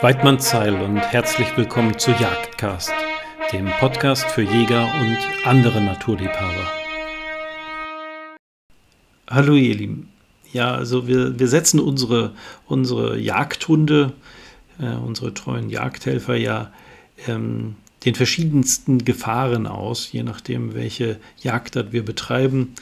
Weidmann Zeil und herzlich willkommen zu Jagdcast, dem Podcast für Jäger und andere Naturliebhaber. Hallo ihr Lieben. Ja, also wir, wir setzen unsere, unsere Jagdhunde, äh, unsere treuen Jagdhelfer ja ähm, den verschiedensten Gefahren aus, je nachdem, welche Jagdart wir betreiben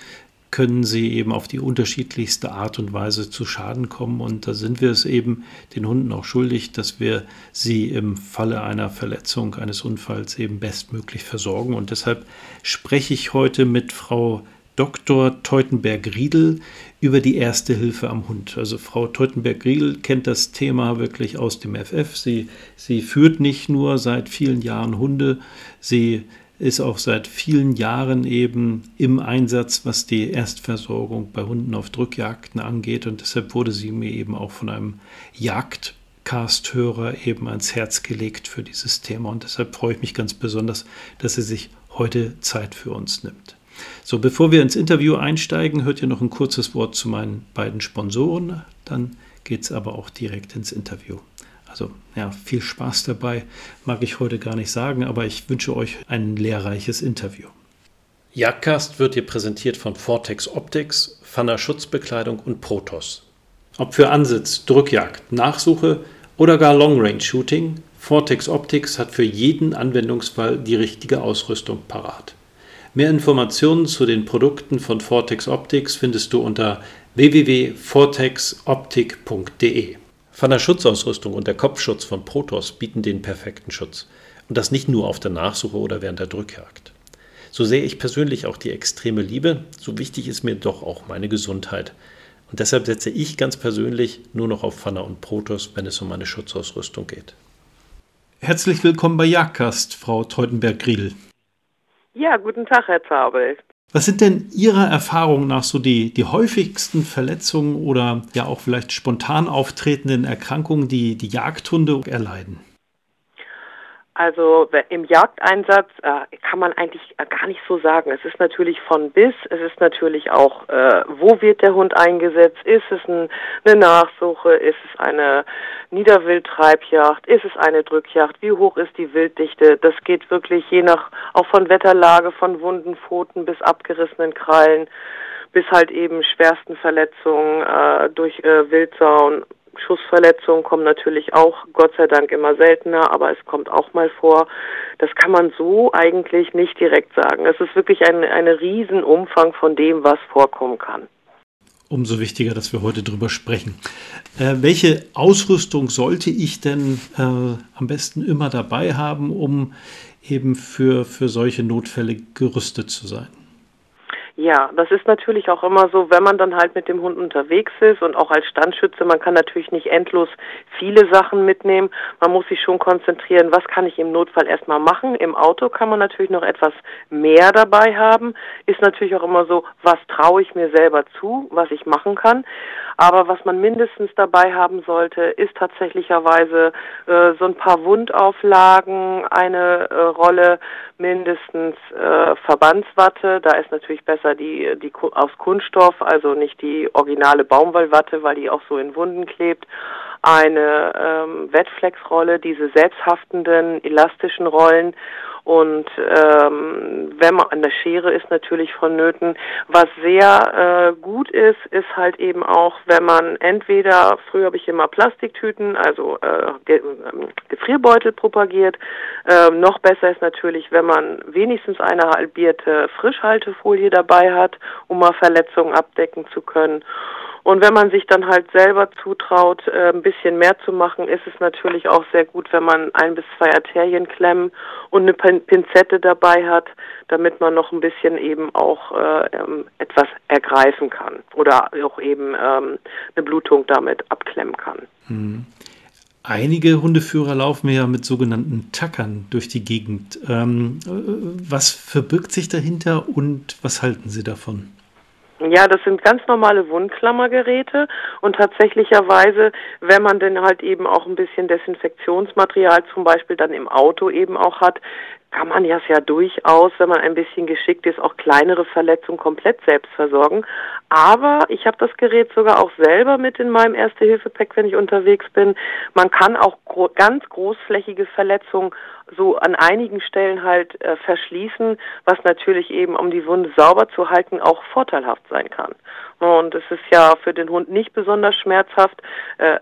können sie eben auf die unterschiedlichste Art und Weise zu Schaden kommen. Und da sind wir es eben den Hunden auch schuldig, dass wir sie im Falle einer Verletzung, eines Unfalls eben bestmöglich versorgen. Und deshalb spreche ich heute mit Frau Dr. Teutenberg-Riedel über die erste Hilfe am Hund. Also Frau Teutenberg-Riedel kennt das Thema wirklich aus dem FF. Sie, sie führt nicht nur seit vielen Jahren Hunde, sie ist auch seit vielen Jahren eben im Einsatz, was die Erstversorgung bei Hunden auf Drückjagden angeht. Und deshalb wurde sie mir eben auch von einem Jagdcast-Hörer eben ans Herz gelegt für dieses Thema. Und deshalb freue ich mich ganz besonders, dass sie sich heute Zeit für uns nimmt. So, bevor wir ins Interview einsteigen, hört ihr noch ein kurzes Wort zu meinen beiden Sponsoren. Dann geht es aber auch direkt ins Interview. Also ja, viel Spaß dabei, mag ich heute gar nicht sagen, aber ich wünsche euch ein lehrreiches Interview. Jagdcast wird dir präsentiert von Vortex Optics, Fanner Schutzbekleidung und Protos. Ob für Ansitz, Drückjagd, Nachsuche oder gar Long Range Shooting, Vortex Optics hat für jeden Anwendungsfall die richtige Ausrüstung parat. Mehr Informationen zu den Produkten von Vortex Optics findest du unter www.vortexoptik.de. Von der Schutzausrüstung und der Kopfschutz von Protoss bieten den perfekten Schutz. Und das nicht nur auf der Nachsuche oder während der Drückjagd. So sehe ich persönlich auch die extreme Liebe, so wichtig ist mir doch auch meine Gesundheit. Und deshalb setze ich ganz persönlich nur noch auf Fanner und Protoss, wenn es um meine Schutzausrüstung geht. Herzlich willkommen bei Jagdcast, Frau Teutenberg-Griedel. Ja, guten Tag, Herr Zabel. Was sind denn Ihrer Erfahrung nach so die, die häufigsten Verletzungen oder ja auch vielleicht spontan auftretenden Erkrankungen, die die Jagdhunde erleiden? Also im Jagdeinsatz äh, kann man eigentlich äh, gar nicht so sagen. Es ist natürlich von bis, es ist natürlich auch, äh, wo wird der Hund eingesetzt? Ist es ein, eine Nachsuche? Ist es eine Niederwildtreibjagd? Ist es eine Drückjagd? Wie hoch ist die Wilddichte? Das geht wirklich je nach, auch von Wetterlage, von wunden Pfoten bis abgerissenen Krallen bis halt eben schwersten Verletzungen äh, durch äh, Wildsauen Schussverletzungen kommen natürlich auch Gott sei Dank immer seltener, aber es kommt auch mal vor. Das kann man so eigentlich nicht direkt sagen. Es ist wirklich ein, ein Riesenumfang von dem, was vorkommen kann. Umso wichtiger, dass wir heute drüber sprechen. Äh, welche Ausrüstung sollte ich denn äh, am besten immer dabei haben, um eben für, für solche Notfälle gerüstet zu sein? Ja, das ist natürlich auch immer so, wenn man dann halt mit dem Hund unterwegs ist und auch als Standschütze, man kann natürlich nicht endlos viele Sachen mitnehmen. Man muss sich schon konzentrieren, was kann ich im Notfall erstmal machen. Im Auto kann man natürlich noch etwas mehr dabei haben. Ist natürlich auch immer so, was traue ich mir selber zu, was ich machen kann. Aber was man mindestens dabei haben sollte, ist tatsächlicherweise äh, so ein paar Wundauflagen, eine äh, Rolle mindestens äh, Verbandswatte. Da ist natürlich besser die, die aus Kunststoff, also nicht die originale Baumwollwatte, weil die auch so in Wunden klebt. Eine ähm, Wettflexrolle, diese selbsthaftenden elastischen Rollen und ähm, wenn man an der Schere ist natürlich vonnöten. Was sehr äh, gut ist, ist halt eben auch, wenn man entweder, früher habe ich immer Plastiktüten, also äh, Ge ähm, Gefrierbeutel propagiert. Äh, noch besser ist natürlich, wenn man wenigstens eine halbierte Frischhaltefolie dabei hat, um mal Verletzungen abdecken zu können. Und wenn man sich dann halt selber zutraut, äh, ein bisschen mehr zu machen, ist es natürlich auch sehr gut, wenn man ein bis zwei Arterienklemmen und eine Pinzette dabei hat, damit man noch ein bisschen eben auch äh, ähm, etwas ergreifen kann oder auch eben ähm, eine Blutung damit abklemmen kann. Hm. Einige Hundeführer laufen ja mit sogenannten Tackern durch die Gegend. Ähm, äh, was verbirgt sich dahinter und was halten Sie davon? Ja, das sind ganz normale Wundklammergeräte und tatsächlicherweise, wenn man denn halt eben auch ein bisschen Desinfektionsmaterial zum Beispiel dann im Auto eben auch hat, kann man ja ja durchaus, wenn man ein bisschen geschickt ist, auch kleinere Verletzungen komplett selbst versorgen. Aber ich habe das Gerät sogar auch selber mit in meinem Erste-Hilfe-Pack, wenn ich unterwegs bin. Man kann auch gro ganz großflächige Verletzung so an einigen Stellen halt äh, verschließen, was natürlich eben, um die Wunde sauber zu halten, auch vorteilhaft sein kann. Und es ist ja für den Hund nicht besonders schmerzhaft. Äh,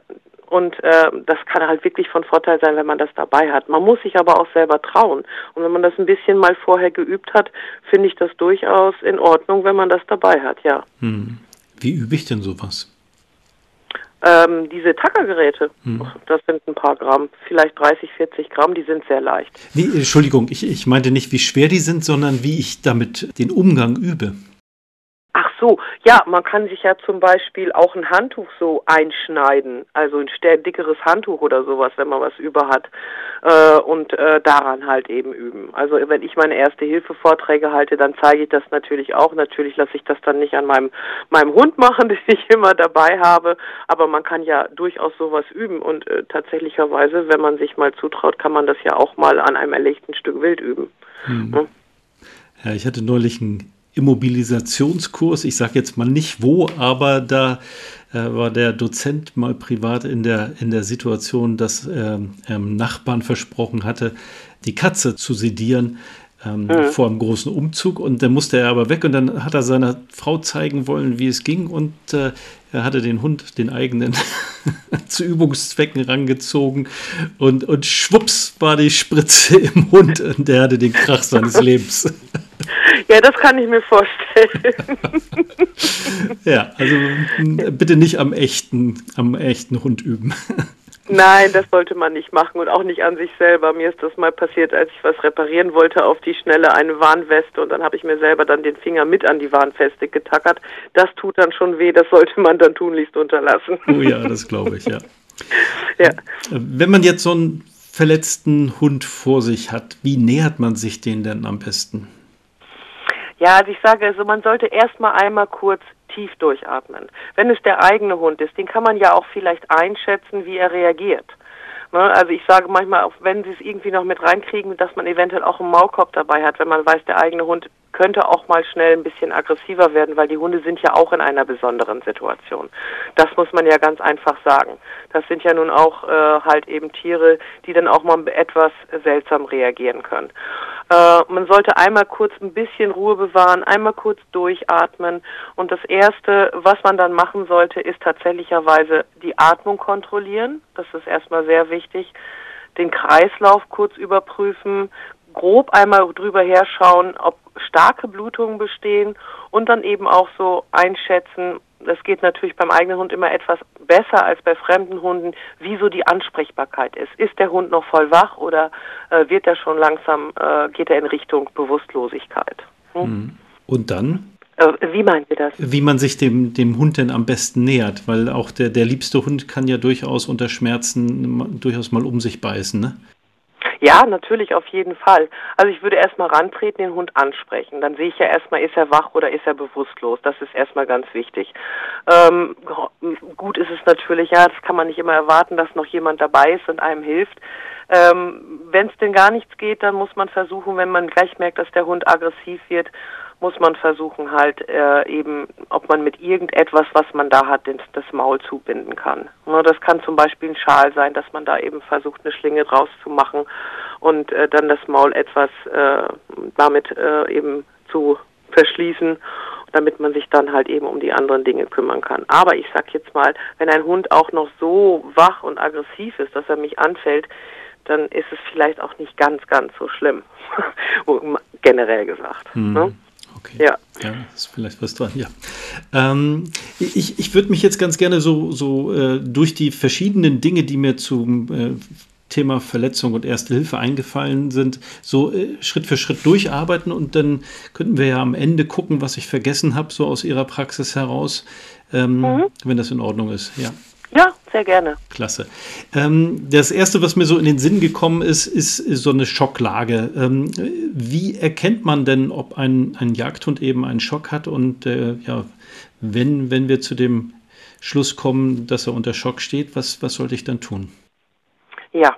und äh, das kann halt wirklich von Vorteil sein, wenn man das dabei hat. Man muss sich aber auch selber trauen. Und wenn man das ein bisschen mal vorher geübt hat, finde ich das durchaus in Ordnung, wenn man das dabei hat, ja. Hm. Wie übe ich denn sowas? Ähm, diese Tackergeräte, hm. das sind ein paar Gramm, vielleicht 30, 40 Gramm, die sind sehr leicht. Nee, Entschuldigung, ich, ich meinte nicht, wie schwer die sind, sondern wie ich damit den Umgang übe. So, ja, man kann sich ja zum Beispiel auch ein Handtuch so einschneiden, also ein dickeres Handtuch oder sowas, wenn man was über hat äh, und äh, daran halt eben üben. Also wenn ich meine erste Hilfe Vorträge halte, dann zeige ich das natürlich auch. Natürlich lasse ich das dann nicht an meinem meinem Hund machen, den ich immer dabei habe, aber man kann ja durchaus sowas üben und äh, tatsächlicherweise, wenn man sich mal zutraut, kann man das ja auch mal an einem erlegten Stück Wild üben. Hm. Hm? Ja, ich hatte neulich ein Immobilisationskurs. Ich sage jetzt mal nicht wo, aber da äh, war der Dozent mal privat in der, in der Situation, dass ähm, ähm, Nachbarn versprochen hatte, die Katze zu sedieren ähm, mhm. vor einem großen Umzug. Und dann musste er aber weg und dann hat er seiner Frau zeigen wollen, wie es ging. Und äh, er hatte den Hund, den eigenen, zu Übungszwecken rangezogen. Und, und schwupps war die Spritze im Hund und der hatte den Krach seines Lebens. Ja, das kann ich mir vorstellen. ja, also bitte nicht am echten, am echten Hund üben. Nein, das sollte man nicht machen und auch nicht an sich selber. Mir ist das mal passiert, als ich was reparieren wollte, auf die Schnelle eine Warnweste und dann habe ich mir selber dann den Finger mit an die Warnfeste getackert. Das tut dann schon weh, das sollte man dann tunlichst unterlassen. Oh ja, das glaube ich, ja. ja. Wenn man jetzt so einen verletzten Hund vor sich hat, wie nähert man sich den denn am besten? Ja, also ich sage, also man sollte erstmal einmal kurz tief durchatmen. Wenn es der eigene Hund ist, den kann man ja auch vielleicht einschätzen, wie er reagiert. Ne? Also ich sage manchmal, auch wenn sie es irgendwie noch mit reinkriegen, dass man eventuell auch einen Maulkorb dabei hat, wenn man weiß, der eigene Hund könnte auch mal schnell ein bisschen aggressiver werden, weil die Hunde sind ja auch in einer besonderen Situation. Das muss man ja ganz einfach sagen. Das sind ja nun auch äh, halt eben Tiere, die dann auch mal etwas seltsam reagieren können. Äh, man sollte einmal kurz ein bisschen Ruhe bewahren, einmal kurz durchatmen. Und das Erste, was man dann machen sollte, ist tatsächlicherweise die Atmung kontrollieren. Das ist erstmal sehr wichtig. Den Kreislauf kurz überprüfen, grob einmal drüber herschauen, ob starke Blutungen bestehen und dann eben auch so einschätzen, das geht natürlich beim eigenen Hund immer etwas besser als bei fremden Hunden, wie so die Ansprechbarkeit ist. Ist der Hund noch voll wach oder äh, wird er schon langsam, äh, geht er in Richtung Bewusstlosigkeit? Hm? Und dann? Äh, wie meinen Sie das? Wie man sich dem, dem Hund denn am besten nähert, weil auch der, der liebste Hund kann ja durchaus unter Schmerzen durchaus mal um sich beißen, ne? Ja, natürlich, auf jeden Fall. Also ich würde erstmal rantreten, den Hund ansprechen. Dann sehe ich ja erstmal, ist er wach oder ist er bewusstlos. Das ist erstmal ganz wichtig. Ähm, gut ist es natürlich, ja, das kann man nicht immer erwarten, dass noch jemand dabei ist und einem hilft. Ähm, wenn es denn gar nichts geht, dann muss man versuchen, wenn man gleich merkt, dass der Hund aggressiv wird, muss man versuchen halt äh, eben, ob man mit irgendetwas, was man da hat, den, das Maul zubinden kann. Ne, das kann zum Beispiel ein Schal sein, dass man da eben versucht, eine Schlinge draus zu machen und äh, dann das Maul etwas äh, damit äh, eben zu verschließen, damit man sich dann halt eben um die anderen Dinge kümmern kann. Aber ich sag jetzt mal, wenn ein Hund auch noch so wach und aggressiv ist, dass er mich anfällt, dann ist es vielleicht auch nicht ganz, ganz so schlimm, generell gesagt. Hm. Ne? Okay. Ja. Ja, ist vielleicht was dran, ja. Ähm, ich ich würde mich jetzt ganz gerne so, so äh, durch die verschiedenen Dinge, die mir zum äh, Thema Verletzung und Erste Hilfe eingefallen sind, so äh, Schritt für Schritt durcharbeiten und dann könnten wir ja am Ende gucken, was ich vergessen habe, so aus Ihrer Praxis heraus, ähm, mhm. wenn das in Ordnung ist. Ja. Ja, sehr gerne. Klasse. Ähm, das erste, was mir so in den Sinn gekommen ist, ist, ist so eine Schocklage. Ähm, wie erkennt man denn, ob ein, ein Jagdhund eben einen Schock hat? Und äh, ja, wenn, wenn wir zu dem Schluss kommen, dass er unter Schock steht, was, was sollte ich dann tun? Ja,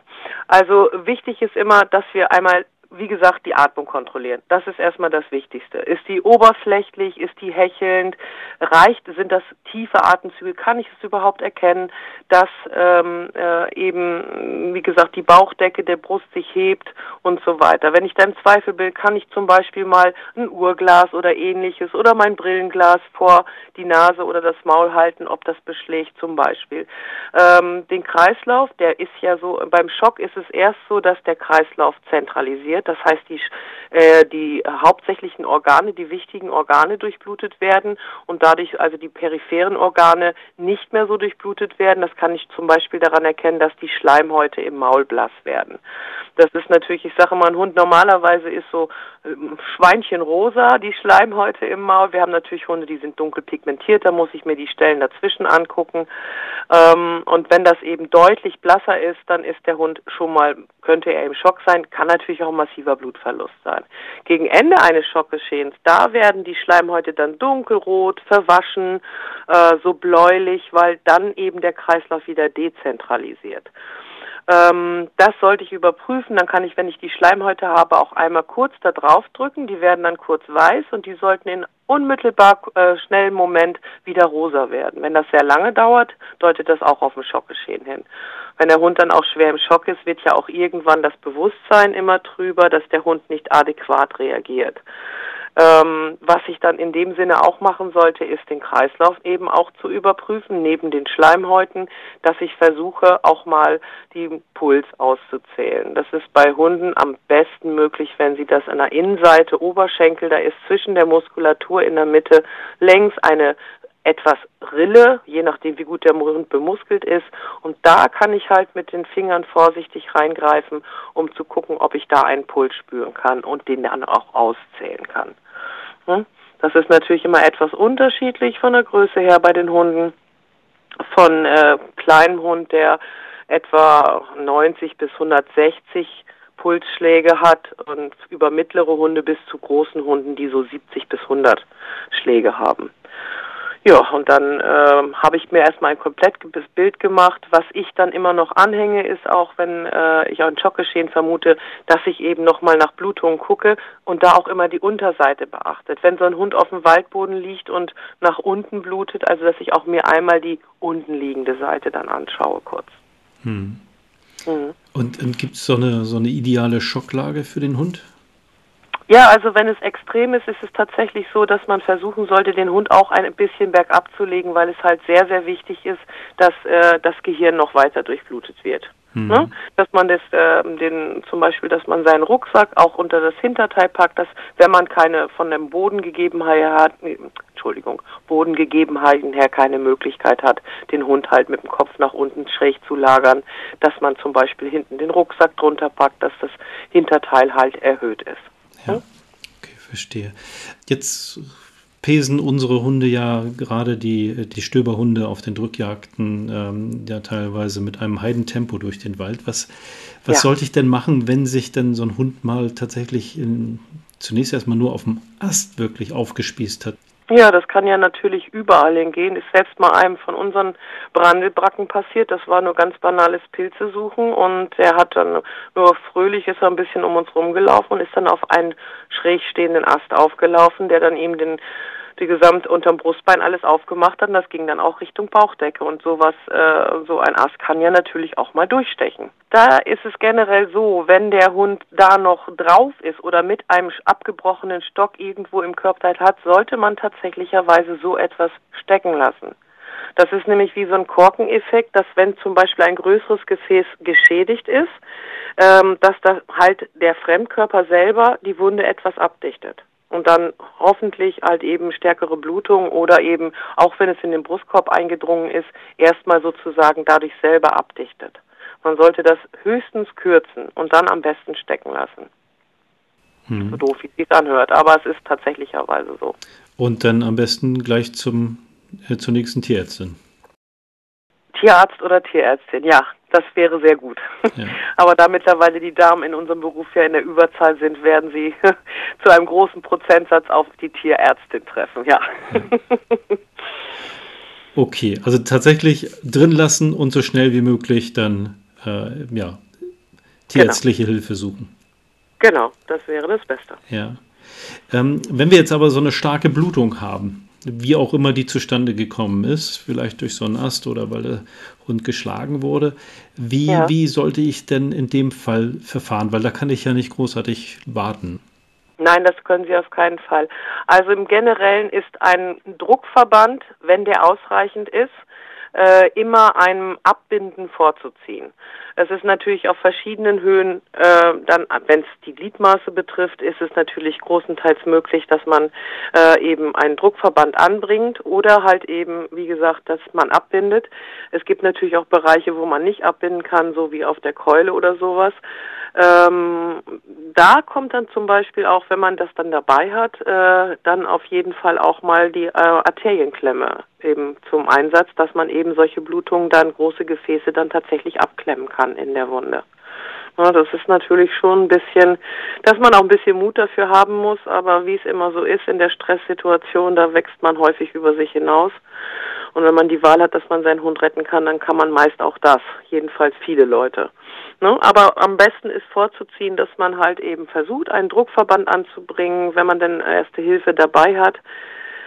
also wichtig ist immer, dass wir einmal wie gesagt, die Atmung kontrollieren. Das ist erstmal das Wichtigste. Ist die oberflächlich, ist die hechelnd, reicht, sind das tiefe Atemzüge, kann ich es überhaupt erkennen, dass ähm, äh, eben, wie gesagt, die Bauchdecke der Brust sich hebt und so weiter. Wenn ich da im Zweifel bin, kann ich zum Beispiel mal ein Uhrglas oder ähnliches oder mein Brillenglas vor die Nase oder das Maul halten, ob das beschlägt zum Beispiel. Ähm, den Kreislauf, der ist ja so, beim Schock ist es erst so, dass der Kreislauf zentralisiert, das heißt die, äh, die hauptsächlichen Organe, die wichtigen Organe durchblutet werden und dadurch also die peripheren Organe nicht mehr so durchblutet werden. Das kann ich zum Beispiel daran erkennen, dass die Schleimhäute im Maul blass werden. Das ist natürlich, ich sage mal, ein Hund normalerweise ist so äh, Schweinchenrosa, die Schleimhäute im Maul. Wir haben natürlich Hunde, die sind dunkel pigmentiert, da muss ich mir die Stellen dazwischen angucken. Ähm, und wenn das eben deutlich blasser ist, dann ist der Hund schon mal, könnte er im Schock sein, kann natürlich auch massiver Blutverlust sein. Gegen Ende eines Schockgeschehens, da werden die Schleimhäute dann dunkelrot, verwaschen, äh, so bläulich, weil dann eben der Kreislauf wieder dezentralisiert. Ähm, das sollte ich überprüfen. Dann kann ich, wenn ich die Schleimhäute habe, auch einmal kurz da drauf drücken. Die werden dann kurz weiß und die sollten in unmittelbar äh, schnellen Moment wieder rosa werden. Wenn das sehr lange dauert, deutet das auch auf ein Schockgeschehen hin. Wenn der Hund dann auch schwer im Schock ist, wird ja auch irgendwann das Bewusstsein immer trüber, dass der Hund nicht adäquat reagiert. Ähm, was ich dann in dem Sinne auch machen sollte, ist den Kreislauf eben auch zu überprüfen, neben den Schleimhäuten, dass ich versuche, auch mal den Puls auszuzählen. Das ist bei Hunden am besten möglich, wenn sie das an der Innenseite, Oberschenkel, da ist zwischen der Muskulatur in der Mitte längs eine etwas Rille, je nachdem wie gut der Hund bemuskelt ist. Und da kann ich halt mit den Fingern vorsichtig reingreifen, um zu gucken, ob ich da einen Puls spüren kann und den dann auch auszählen kann. Ne? Das ist natürlich immer etwas unterschiedlich von der Größe her bei den Hunden. Von äh, kleinem Hund, der etwa 90 bis 160 Pulsschläge hat und über mittlere Hunde bis zu großen Hunden, die so 70 bis 100 Schläge haben. Ja, und dann äh, habe ich mir erstmal ein komplettes Bild gemacht. Was ich dann immer noch anhänge, ist auch, wenn äh, ich ein Schockgeschehen vermute, dass ich eben nochmal nach Blutungen gucke und da auch immer die Unterseite beachtet. Wenn so ein Hund auf dem Waldboden liegt und nach unten blutet, also dass ich auch mir einmal die unten liegende Seite dann anschaue kurz. Hm. Mhm. Und, und gibt es so eine, so eine ideale Schocklage für den Hund? Ja, also wenn es extrem ist, ist es tatsächlich so, dass man versuchen sollte, den Hund auch ein bisschen bergab zu legen, weil es halt sehr, sehr wichtig ist, dass äh, das Gehirn noch weiter durchblutet wird. Mhm. Ne? Dass man das, äh, den, zum Beispiel, dass man seinen Rucksack auch unter das Hinterteil packt, dass wenn man keine von dem Bodengegebenheit hat, Entschuldigung, Bodengegebenheiten her keine Möglichkeit hat, den Hund halt mit dem Kopf nach unten schräg zu lagern, dass man zum Beispiel hinten den Rucksack drunter packt, dass das Hinterteil halt erhöht ist. Ja, okay, verstehe. Jetzt pesen unsere Hunde ja gerade die, die Stöberhunde auf den Drückjagden ähm, ja teilweise mit einem Heidentempo durch den Wald. Was, was ja. sollte ich denn machen, wenn sich denn so ein Hund mal tatsächlich in, zunächst erstmal nur auf dem Ast wirklich aufgespießt hat? Ja, das kann ja natürlich überall hingehen. Ist selbst mal einem von unseren Brandelbracken passiert. Das war nur ganz banales Pilze suchen und er hat dann nur fröhlich ist er ein bisschen um uns rumgelaufen und ist dann auf einen schräg stehenden Ast aufgelaufen, der dann ihm den die gesamt unterm Brustbein alles aufgemacht hat und das ging dann auch Richtung Bauchdecke und sowas, äh, so ein Ast kann ja natürlich auch mal durchstechen. Da ist es generell so, wenn der Hund da noch drauf ist oder mit einem abgebrochenen Stock irgendwo im Körbteil hat, sollte man tatsächlicherweise so etwas stecken lassen. Das ist nämlich wie so ein Korkeneffekt, dass wenn zum Beispiel ein größeres Gefäß geschädigt ist, ähm, dass da halt der Fremdkörper selber die Wunde etwas abdichtet und dann hoffentlich halt eben stärkere Blutung oder eben, auch wenn es in den Brustkorb eingedrungen ist, erstmal sozusagen dadurch selber abdichtet. Man sollte das höchstens kürzen und dann am besten stecken lassen. Hm. So doof, wie es sich anhört, aber es ist tatsächlicherweise so. Und dann am besten gleich zum, äh, zur nächsten Tierärztin. Tierarzt oder Tierärztin, ja, das wäre sehr gut. Ja. Aber da mittlerweile die Damen in unserem Beruf ja in der Überzahl sind, werden sie zu einem großen Prozentsatz auf die Tierärztin treffen, ja. ja. Okay, also tatsächlich drin lassen und so schnell wie möglich dann äh, ja, tierärztliche genau. Hilfe suchen. Genau, das wäre das Beste. Ja. Ähm, wenn wir jetzt aber so eine starke Blutung haben, wie auch immer die zustande gekommen ist, vielleicht durch so einen Ast oder weil der Hund geschlagen wurde, wie, ja. wie sollte ich denn in dem Fall verfahren? Weil da kann ich ja nicht großartig warten. Nein, das können Sie auf keinen Fall. Also im Generellen ist ein Druckverband, wenn der ausreichend ist, äh, immer einem Abbinden vorzuziehen. Es ist natürlich auf verschiedenen Höhen, äh, dann, wenn es die Gliedmaße betrifft, ist es natürlich großenteils möglich, dass man äh, eben einen Druckverband anbringt oder halt eben, wie gesagt, dass man abbindet. Es gibt natürlich auch Bereiche, wo man nicht abbinden kann, so wie auf der Keule oder sowas. Ähm, da kommt dann zum Beispiel auch, wenn man das dann dabei hat, äh, dann auf jeden Fall auch mal die äh, Arterienklemme eben zum Einsatz, dass man eben solche Blutungen dann, große Gefäße dann tatsächlich abklemmen kann in der Wunde. Ja, das ist natürlich schon ein bisschen, dass man auch ein bisschen Mut dafür haben muss, aber wie es immer so ist in der Stresssituation, da wächst man häufig über sich hinaus. Und wenn man die Wahl hat, dass man seinen Hund retten kann, dann kann man meist auch das. Jedenfalls viele Leute. Ne? Aber am besten ist vorzuziehen, dass man halt eben versucht, einen Druckverband anzubringen, wenn man denn erste Hilfe dabei hat.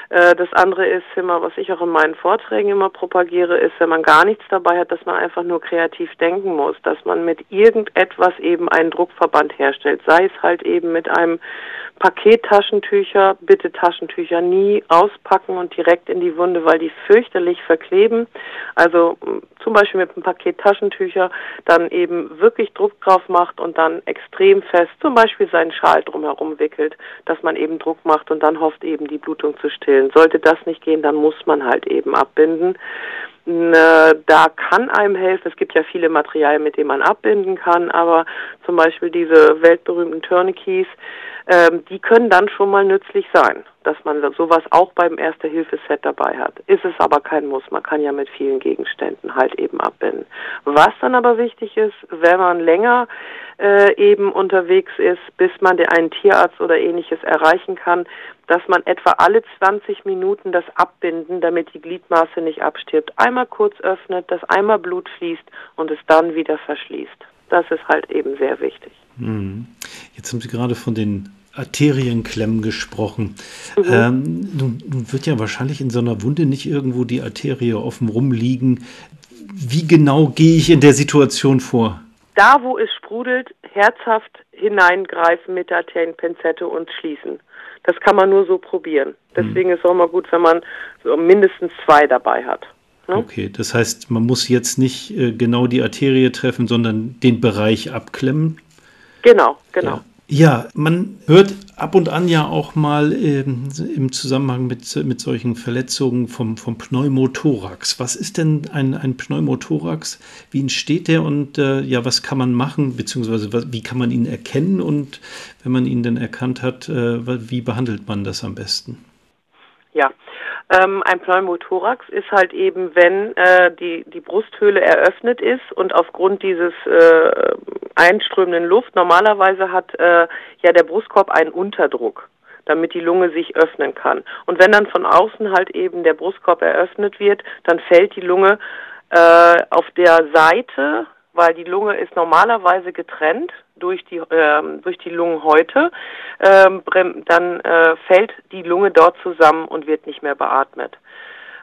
Äh, das andere ist immer, was ich auch in meinen Vorträgen immer propagiere, ist, wenn man gar nichts dabei hat, dass man einfach nur kreativ denken muss, dass man mit irgendetwas eben einen Druckverband herstellt, sei es halt eben mit einem Paket Taschentücher, bitte Taschentücher nie auspacken und direkt in die Wunde, weil die fürchterlich verkleben. Also zum Beispiel mit einem Paket Taschentücher dann eben wirklich Druck drauf macht und dann extrem fest zum Beispiel seinen Schal drumherum wickelt, dass man eben Druck macht und dann hofft eben die Blutung zu stillen. Sollte das nicht gehen, dann muss man halt eben abbinden. Da kann einem helfen. Es gibt ja viele Materialien, mit denen man abbinden kann, aber zum Beispiel diese weltberühmten Tourniquets, ähm, die können dann schon mal nützlich sein, dass man sowas auch beim Erste-Hilfe-Set dabei hat. Ist es aber kein Muss, man kann ja mit vielen Gegenständen halt eben abbinden. Was dann aber wichtig ist, wenn man länger äh, eben unterwegs ist, bis man einen Tierarzt oder ähnliches erreichen kann, dass man etwa alle 20 Minuten das Abbinden, damit die Gliedmaße nicht abstirbt, einmal kurz öffnet, dass einmal Blut fließt und es dann wieder verschließt. Das ist halt eben sehr wichtig. Mhm. Jetzt haben Sie gerade von den Arterienklemmen gesprochen. Mhm. Ähm, nun, nun, wird ja wahrscheinlich in so einer Wunde nicht irgendwo die Arterie offen rumliegen. Wie genau gehe ich in der Situation vor? Da, wo es sprudelt, herzhaft hineingreifen mit der Arterienpinzette und schließen. Das kann man nur so probieren. Deswegen mhm. ist es auch mal gut, wenn man so mindestens zwei dabei hat. Ne? Okay, das heißt, man muss jetzt nicht äh, genau die Arterie treffen, sondern den Bereich abklemmen. Genau, genau. Ja. Ja, man hört ab und an ja auch mal ähm, im Zusammenhang mit, mit solchen Verletzungen vom, vom Pneumothorax. Was ist denn ein, ein Pneumothorax? Wie entsteht der und äh, ja, was kann man machen, beziehungsweise was, wie kann man ihn erkennen und wenn man ihn denn erkannt hat, äh, wie behandelt man das am besten? Ja, ähm, ein Pneumothorax ist halt eben, wenn äh, die, die Brusthöhle eröffnet ist und aufgrund dieses äh, einströmenden Luft, normalerweise hat äh, ja der Brustkorb einen Unterdruck damit die Lunge sich öffnen kann. Und wenn dann von außen halt eben der Brustkorb eröffnet wird, dann fällt die Lunge äh, auf der Seite weil die Lunge ist normalerweise getrennt durch die ähm, durch die Lungenhäute, ähm, dann äh, fällt die Lunge dort zusammen und wird nicht mehr beatmet.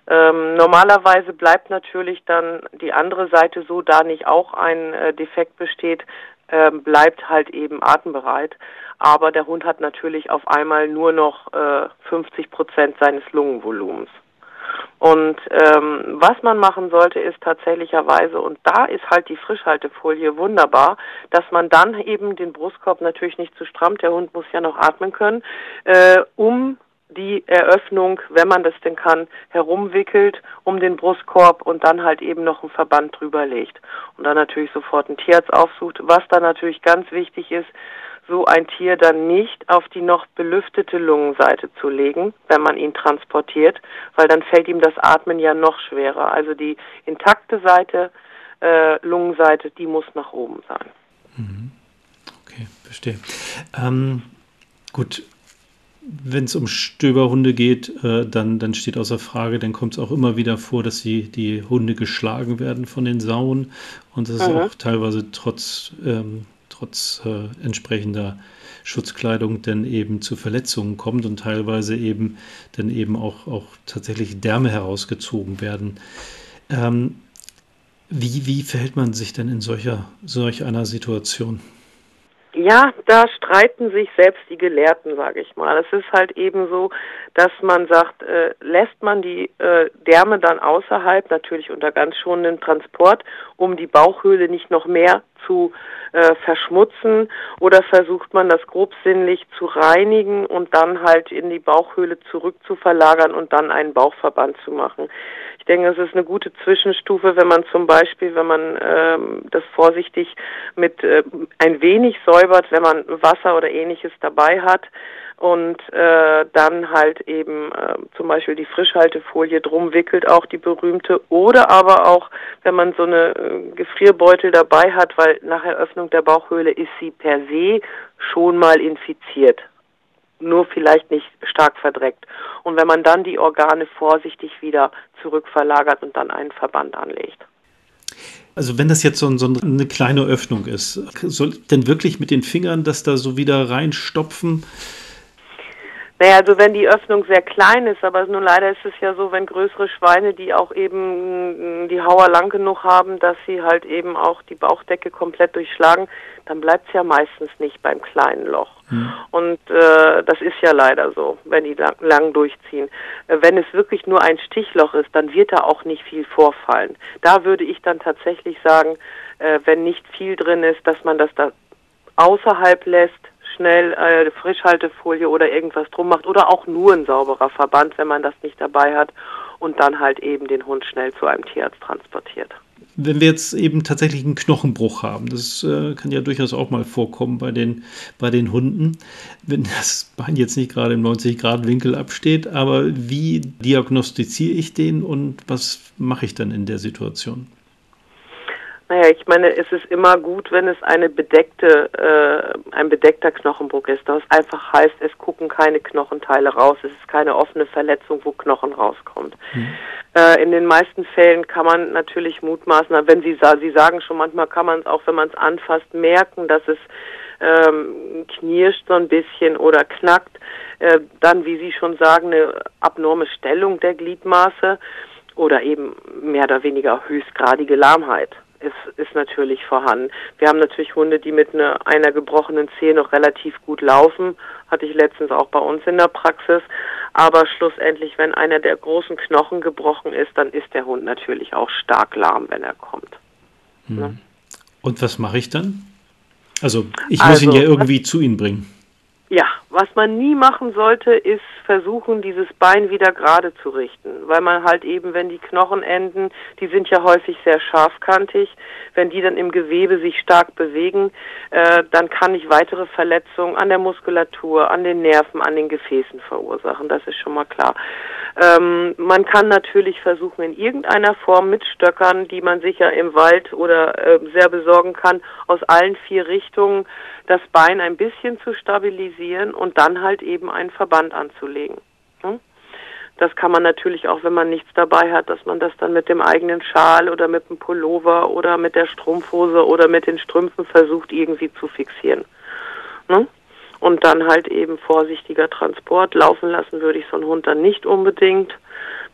Ähm, normalerweise bleibt natürlich dann die andere Seite so, da nicht auch ein äh, Defekt besteht, äh, bleibt halt eben atembereit. Aber der Hund hat natürlich auf einmal nur noch äh, 50 Prozent seines Lungenvolumens. Und ähm, was man machen sollte, ist tatsächlicherweise, und da ist halt die Frischhaltefolie wunderbar, dass man dann eben den Brustkorb natürlich nicht zu stramm, der Hund muss ja noch atmen können, äh, um die Eröffnung, wenn man das denn kann, herumwickelt um den Brustkorb und dann halt eben noch einen Verband drüber legt. Und dann natürlich sofort einen Tierarzt aufsucht. Was dann natürlich ganz wichtig ist, so ein Tier dann nicht auf die noch belüftete Lungenseite zu legen, wenn man ihn transportiert, weil dann fällt ihm das Atmen ja noch schwerer. Also die intakte Seite, äh, Lungenseite, die muss nach oben sein. Mhm. Okay, verstehe. Ähm, gut, wenn es um Stöberhunde geht, äh, dann, dann steht außer Frage, dann kommt es auch immer wieder vor, dass sie, die Hunde geschlagen werden von den Sauen und das mhm. ist auch teilweise trotz ähm, trotz äh, entsprechender Schutzkleidung denn eben zu Verletzungen kommt und teilweise eben dann eben auch, auch tatsächlich Därme herausgezogen werden. Ähm, wie, wie verhält man sich denn in solcher, solch einer Situation? Ja, da streiten sich selbst die Gelehrten, sage ich mal. Es ist halt eben so, dass man sagt, äh, lässt man die äh, Därme dann außerhalb, natürlich unter ganz schonendem Transport, um die Bauchhöhle nicht noch mehr zu äh, verschmutzen oder versucht man das grobsinnlich zu reinigen und dann halt in die Bauchhöhle zurück zu verlagern und dann einen Bauchverband zu machen. Ich denke, es ist eine gute Zwischenstufe, wenn man zum Beispiel, wenn man ähm, das vorsichtig mit äh, ein wenig säubert, wenn man Wasser oder ähnliches dabei hat, und äh, dann halt eben äh, zum Beispiel die Frischhaltefolie drum wickelt, auch die berühmte, oder aber auch, wenn man so eine äh, Gefrierbeutel dabei hat, weil nach Eröffnung der Bauchhöhle ist sie per se schon mal infiziert, nur vielleicht nicht stark verdreckt. Und wenn man dann die Organe vorsichtig wieder zurückverlagert und dann einen Verband anlegt. Also wenn das jetzt so, so, eine kleine Öffnung ist, soll denn wirklich mit den Fingern das da so wieder reinstopfen? Naja, also wenn die Öffnung sehr klein ist, aber nun leider ist es ja so, wenn größere Schweine, die auch eben mm, die Hauer lang genug haben, dass sie halt eben auch die Bauchdecke komplett durchschlagen, dann bleibt es ja meistens nicht beim kleinen Loch. Mhm. Und äh, das ist ja leider so, wenn die lang, lang durchziehen. Äh, wenn es wirklich nur ein Stichloch ist, dann wird da auch nicht viel vorfallen. Da würde ich dann tatsächlich sagen, äh, wenn nicht viel drin ist, dass man das da außerhalb lässt, schnell äh, Frischhaltefolie oder irgendwas drum macht oder auch nur ein sauberer Verband, wenn man das nicht dabei hat und dann halt eben den Hund schnell zu einem Tierarzt transportiert. Wenn wir jetzt eben tatsächlich einen Knochenbruch haben, das äh, kann ja durchaus auch mal vorkommen bei den, bei den Hunden, wenn das Bein jetzt nicht gerade im 90-Grad-Winkel absteht, aber wie diagnostiziere ich den und was mache ich dann in der Situation? Naja, ich meine, es ist immer gut, wenn es eine bedeckte, äh, ein bedeckter Knochenbruch ist. Das einfach heißt, es gucken keine Knochenteile raus. Es ist keine offene Verletzung, wo Knochen rauskommt. Mhm. Äh, in den meisten Fällen kann man natürlich mutmaßen, wenn Sie, Sie sagen schon, manchmal kann man es auch, wenn man es anfasst, merken, dass es ähm, knirscht so ein bisschen oder knackt. Äh, dann, wie Sie schon sagen, eine abnorme Stellung der Gliedmaße oder eben mehr oder weniger höchstgradige Lahmheit ist, ist natürlich vorhanden. Wir haben natürlich Hunde, die mit einer, einer gebrochenen Zehe noch relativ gut laufen. Hatte ich letztens auch bei uns in der Praxis. Aber schlussendlich, wenn einer der großen Knochen gebrochen ist, dann ist der Hund natürlich auch stark lahm, wenn er kommt. Hm. Ne? Und was mache ich dann? Also ich muss also, ihn ja irgendwie zu Ihnen bringen. Ja, was man nie machen sollte, ist versuchen, dieses Bein wieder gerade zu richten, weil man halt eben, wenn die Knochenenden, die sind ja häufig sehr scharfkantig, wenn die dann im Gewebe sich stark bewegen, äh, dann kann ich weitere Verletzungen an der Muskulatur, an den Nerven, an den Gefäßen verursachen. Das ist schon mal klar. Ähm, man kann natürlich versuchen, in irgendeiner Form mit Stöckern, die man sicher im Wald oder äh, sehr besorgen kann, aus allen vier Richtungen das Bein ein bisschen zu stabilisieren und dann halt eben einen Verband anzulegen. Hm? Das kann man natürlich auch, wenn man nichts dabei hat, dass man das dann mit dem eigenen Schal oder mit dem Pullover oder mit der Strumpfhose oder mit den Strümpfen versucht irgendwie zu fixieren. Ne? Und dann halt eben vorsichtiger Transport. Laufen lassen würde ich so einen Hund dann nicht unbedingt.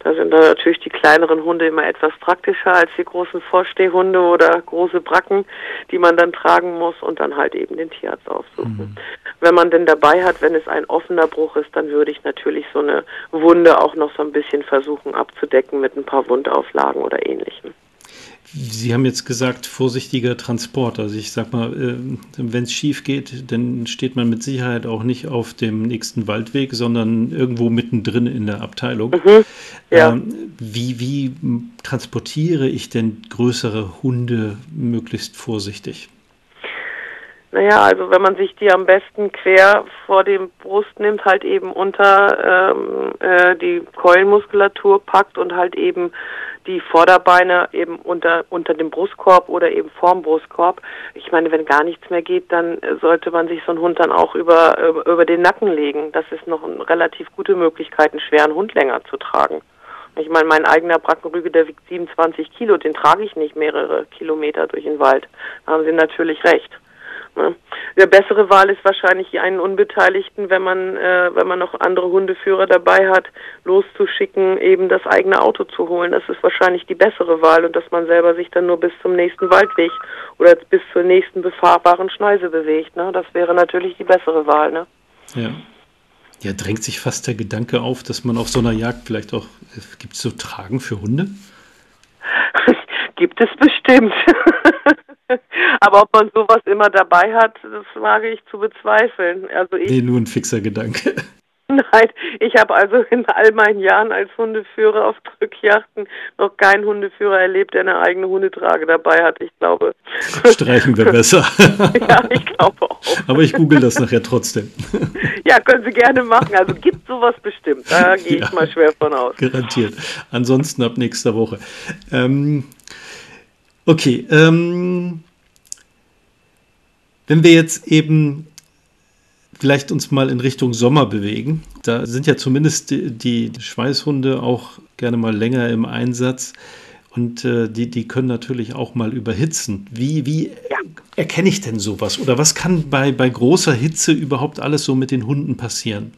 Da sind dann natürlich die kleineren Hunde immer etwas praktischer als die großen Vorstehhunde oder große Bracken, die man dann tragen muss und dann halt eben den Tierarzt aufsuchen. Mhm. Wenn man denn dabei hat, wenn es ein offener Bruch ist, dann würde ich natürlich so eine Wunde auch noch so ein bisschen versuchen abzudecken mit ein paar Wundauflagen oder ähnlichem. Sie haben jetzt gesagt, vorsichtiger Transport. Also ich sag mal, äh, wenn es schief geht, dann steht man mit Sicherheit auch nicht auf dem nächsten Waldweg, sondern irgendwo mittendrin in der Abteilung. Mhm, ja. Ähm, wie, wie transportiere ich denn größere Hunde möglichst vorsichtig? Naja, also wenn man sich die am besten quer vor dem Brust nimmt, halt eben unter ähm, äh, die Keulenmuskulatur packt und halt eben die Vorderbeine eben unter, unter dem Brustkorb oder eben vorm Brustkorb. Ich meine, wenn gar nichts mehr geht, dann sollte man sich so einen Hund dann auch über, über den Nacken legen. Das ist noch eine relativ gute Möglichkeit, einen schweren Hund länger zu tragen. Ich meine, mein eigener Brackenrüge, der wiegt 27 Kilo, den trage ich nicht mehrere Kilometer durch den Wald. Da haben Sie natürlich recht. Ne? Der bessere Wahl ist wahrscheinlich einen Unbeteiligten, wenn man, äh, wenn man noch andere Hundeführer dabei hat, loszuschicken, eben das eigene Auto zu holen. Das ist wahrscheinlich die bessere Wahl und dass man selber sich dann nur bis zum nächsten Waldweg oder bis zur nächsten befahrbaren Schneise bewegt. Ne? Das wäre natürlich die bessere Wahl. Ne? Ja. Ja, drängt sich fast der Gedanke auf, dass man auf so einer Jagd vielleicht auch, äh, gibt es so Tragen für Hunde? gibt es bestimmt. Aber ob man sowas immer dabei hat, das wage ich zu bezweifeln. Also ich, nee, nur ein fixer Gedanke. Nein, ich habe also in all meinen Jahren als Hundeführer auf Drückjachten noch keinen Hundeführer erlebt, der eine eigene Hundetrage dabei hat. Ich glaube. Streichen wir besser. ja, ich glaube auch. Aber ich google das nachher trotzdem. ja, können Sie gerne machen. Also gibt sowas bestimmt. Da gehe ja, ich mal schwer von aus. Garantiert. Ansonsten ab nächster Woche. Ähm, okay. Ähm, wenn wir jetzt eben vielleicht uns mal in Richtung Sommer bewegen, da sind ja zumindest die, die Schweißhunde auch gerne mal länger im Einsatz und äh, die, die können natürlich auch mal überhitzen. Wie, wie ja. erkenne ich denn sowas? Oder was kann bei, bei großer Hitze überhaupt alles so mit den Hunden passieren?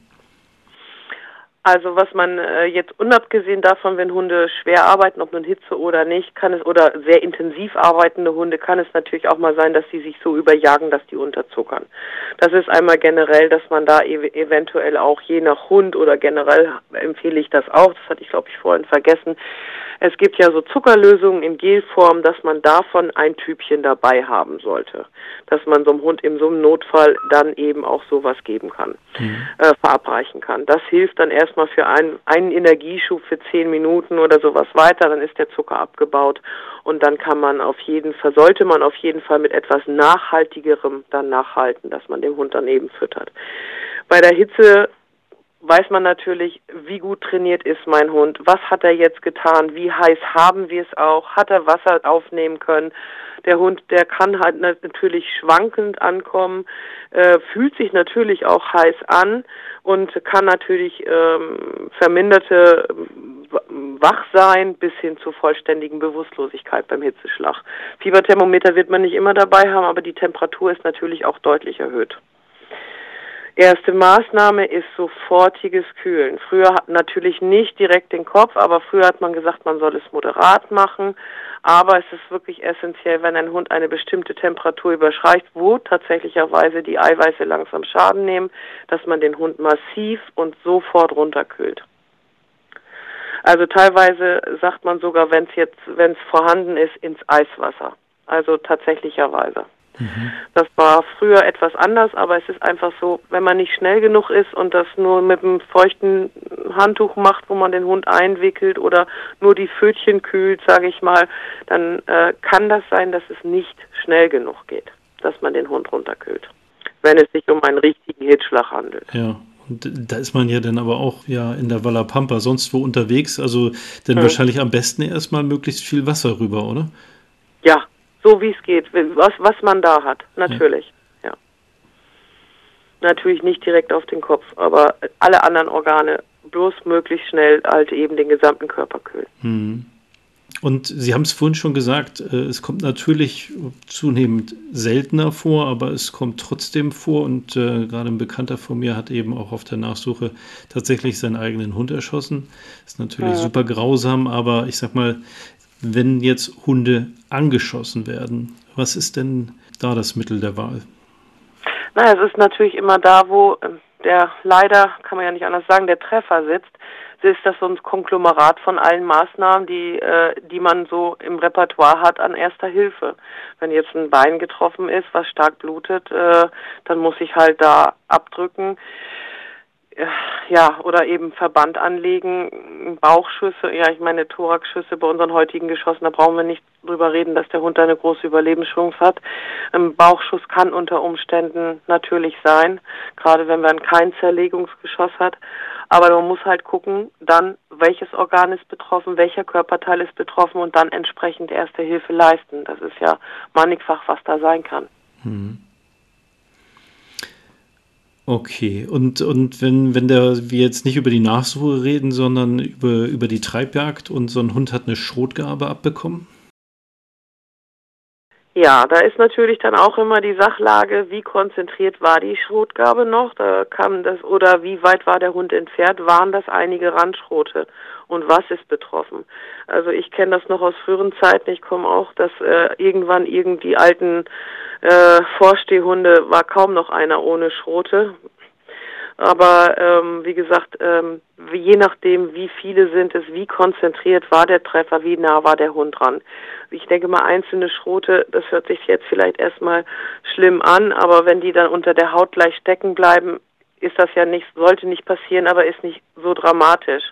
Also was man äh, jetzt unabgesehen davon, wenn Hunde schwer arbeiten, ob nun Hitze oder nicht, kann es oder sehr intensiv arbeitende Hunde, kann es natürlich auch mal sein, dass sie sich so überjagen, dass die unterzuckern. Das ist einmal generell, dass man da ev eventuell auch je nach Hund oder generell empfehle ich das auch, das hatte ich glaube ich vorhin vergessen, es gibt ja so Zuckerlösungen in Gelform, dass man davon ein Typchen dabei haben sollte. Dass man so einem Hund in so einem Notfall dann eben auch sowas geben kann, mhm. äh, verabreichen kann. Das hilft dann erstmal für einen, einen Energieschub für zehn Minuten oder sowas weiter, dann ist der Zucker abgebaut und dann kann man auf jeden Fall, sollte man auf jeden Fall mit etwas Nachhaltigerem dann nachhalten, dass man den Hund dann eben füttert. Bei der Hitze weiß man natürlich, wie gut trainiert ist mein Hund, was hat er jetzt getan, wie heiß haben wir es auch, hat er Wasser aufnehmen können. Der Hund, der kann halt natürlich schwankend ankommen, äh, fühlt sich natürlich auch heiß an und kann natürlich ähm, verminderte Wachsein bis hin zur vollständigen Bewusstlosigkeit beim Hitzeschlag. Fieberthermometer wird man nicht immer dabei haben, aber die Temperatur ist natürlich auch deutlich erhöht. Erste Maßnahme ist sofortiges Kühlen. Früher hat natürlich nicht direkt den Kopf, aber früher hat man gesagt, man soll es moderat machen. Aber es ist wirklich essentiell, wenn ein Hund eine bestimmte Temperatur überschreitet, wo tatsächlicherweise die Eiweiße langsam Schaden nehmen, dass man den Hund massiv und sofort runterkühlt. Also teilweise sagt man sogar, wenn es jetzt, wenn es vorhanden ist, ins Eiswasser. Also tatsächlicherweise. Mhm. Das war früher etwas anders, aber es ist einfach so, wenn man nicht schnell genug ist und das nur mit einem feuchten Handtuch macht, wo man den Hund einwickelt oder nur die Pfötchen kühlt, sage ich mal, dann äh, kann das sein, dass es nicht schnell genug geht, dass man den Hund runterkühlt, wenn es sich um einen richtigen Hitzschlag handelt. Ja. Und da ist man ja dann aber auch ja in der Walla Pampa sonst wo unterwegs, also dann hm. wahrscheinlich am besten erstmal möglichst viel Wasser rüber, oder? Ja, so wie es geht, was, was man da hat, natürlich. Ja. ja. Natürlich nicht direkt auf den Kopf, aber alle anderen Organe bloß möglichst schnell halt eben den gesamten Körper kühlen. Hm. Und Sie haben es vorhin schon gesagt, äh, es kommt natürlich zunehmend seltener vor, aber es kommt trotzdem vor. Und äh, gerade ein Bekannter von mir hat eben auch auf der Nachsuche tatsächlich seinen eigenen Hund erschossen. Ist natürlich ja. super grausam, aber ich sag mal, wenn jetzt Hunde angeschossen werden, was ist denn da das Mittel der Wahl? Na, es ist natürlich immer da, wo ähm, der leider, kann man ja nicht anders sagen, der Treffer sitzt. Ist das so ein Konglomerat von allen Maßnahmen, die, äh, die man so im Repertoire hat an erster Hilfe. Wenn jetzt ein Bein getroffen ist, was stark blutet, äh, dann muss ich halt da abdrücken ja, oder eben Verband anlegen, Bauchschüsse, ja, ich meine Thoraxschüsse bei unseren heutigen Geschossen, da brauchen wir nicht drüber reden, dass der Hund eine große Überlebenschance hat. Ein Bauchschuss kann unter Umständen natürlich sein, gerade wenn man kein Zerlegungsgeschoss hat. Aber man muss halt gucken, dann welches Organ ist betroffen, welcher Körperteil ist betroffen und dann entsprechend erste Hilfe leisten. Das ist ja mannigfach, was da sein kann. Mhm. Okay, und, und wenn, wenn der, wir jetzt nicht über die Nachsuche reden, sondern über, über die Treibjagd und so ein Hund hat eine Schrotgabe abbekommen? Ja, da ist natürlich dann auch immer die Sachlage, wie konzentriert war die Schrotgabe noch, da kam das oder wie weit war der Hund entfernt, waren das einige Randschrote und was ist betroffen. Also ich kenne das noch aus früheren Zeiten, ich komme auch, dass äh, irgendwann irgendwie alten äh, Vorstehhunde war kaum noch einer ohne Schrote. Aber ähm, wie gesagt, ähm, je nachdem, wie viele sind es, wie konzentriert war der Treffer, wie nah war der Hund dran. Ich denke mal, einzelne Schrote, das hört sich jetzt vielleicht erstmal schlimm an, aber wenn die dann unter der Haut gleich stecken bleiben, ist das ja nicht, sollte nicht passieren, aber ist nicht so dramatisch